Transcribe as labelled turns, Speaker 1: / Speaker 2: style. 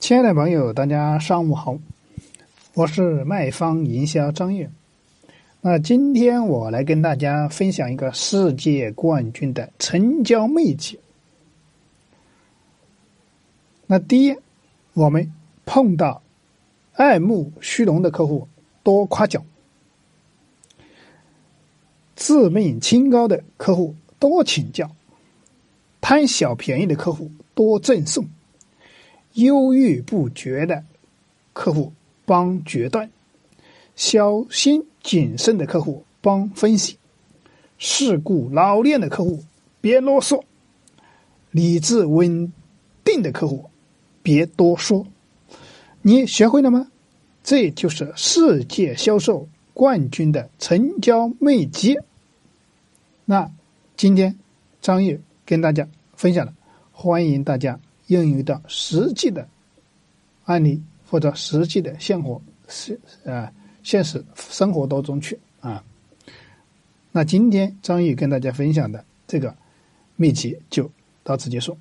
Speaker 1: 亲爱的朋友，大家上午好，我是卖方营销张悦。那今天我来跟大家分享一个世界冠军的成交秘籍。那第一，我们碰到爱慕虚荣的客户，多夸奖；自命清高的客户，多请教；贪小便宜的客户，多赠送。犹豫不决的客户帮决断，小心谨慎的客户帮分析，世故老练的客户别啰嗦，理智稳定的客户别多说。你学会了吗？这就是世界销售冠军的成交秘籍。那今天张毅跟大家分享了，欢迎大家。应用到实际的案例或者实际的现活现啊现实生活当中去啊。那今天张宇跟大家分享的这个秘籍就到此结束。